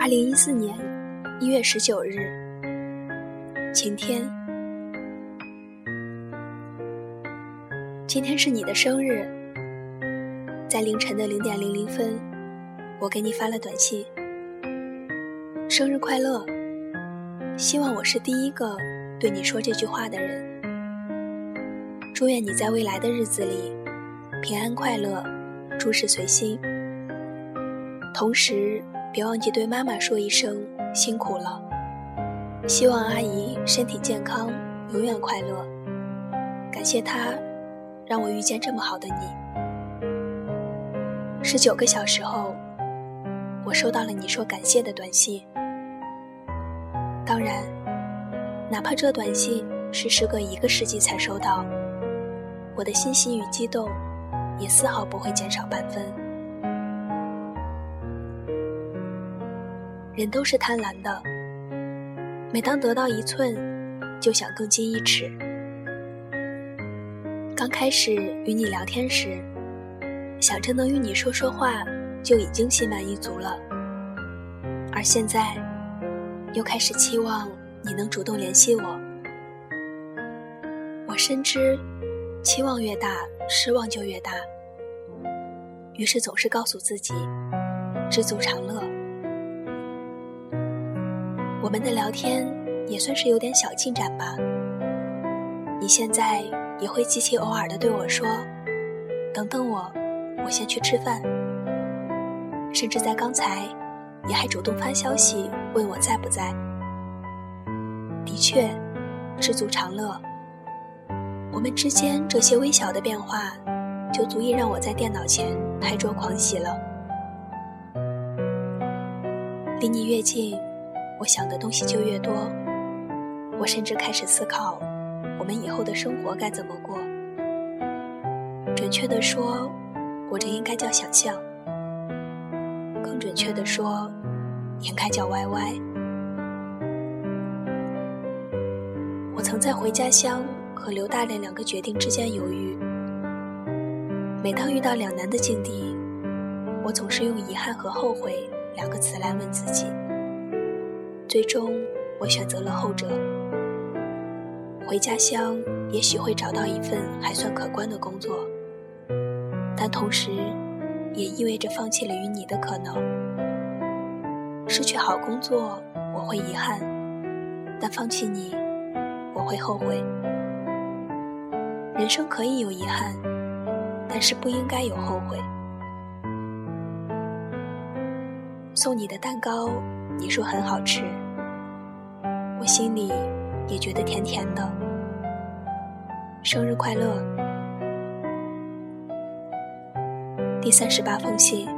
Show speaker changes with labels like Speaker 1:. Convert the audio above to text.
Speaker 1: 二零一四年一月十九日，晴天。今天是你的生日，在凌晨的零点零零分，我给你发了短信：“生日快乐！”希望我是第一个对你说这句话的人。祝愿你在未来的日子里平安快乐，诸事随心。同时。别忘记对妈妈说一声辛苦了。希望阿姨身体健康，永远快乐。感谢她，让我遇见这么好的你。十九个小时后，我收到了你说感谢的短信。当然，哪怕这短信是时隔一个世纪才收到，我的欣喜与激动也丝毫不会减少半分。人都是贪婪的，每当得到一寸，就想更进一尺。刚开始与你聊天时，想着能与你说说话，就已经心满意足了。而现在，又开始期望你能主动联系我。我深知，期望越大，失望就越大。于是总是告诉自己，知足常乐。我们的聊天也算是有点小进展吧。你现在也会极其偶尔的对我说：“等等我，我先去吃饭。”甚至在刚才，你还主动发消息问我在不在。的确，知足常乐。我们之间这些微小的变化，就足以让我在电脑前拍桌狂喜了。离你越近。我想的东西就越多，我甚至开始思考，我们以后的生活该怎么过。准确的说，我这应该叫想象；更准确的说，应该叫歪歪。我曾在回家乡和刘大人两个决定之间犹豫。每当遇到两难的境地，我总是用遗憾和后悔两个词来问自己。最终，我选择了后者。回家乡也许会找到一份还算可观的工作，但同时，也意味着放弃了与你的可能。失去好工作，我会遗憾；但放弃你，我会后悔。人生可以有遗憾，但是不应该有后悔。送你的蛋糕。你说很好吃，我心里也觉得甜甜的。生日快乐！第三十八封信。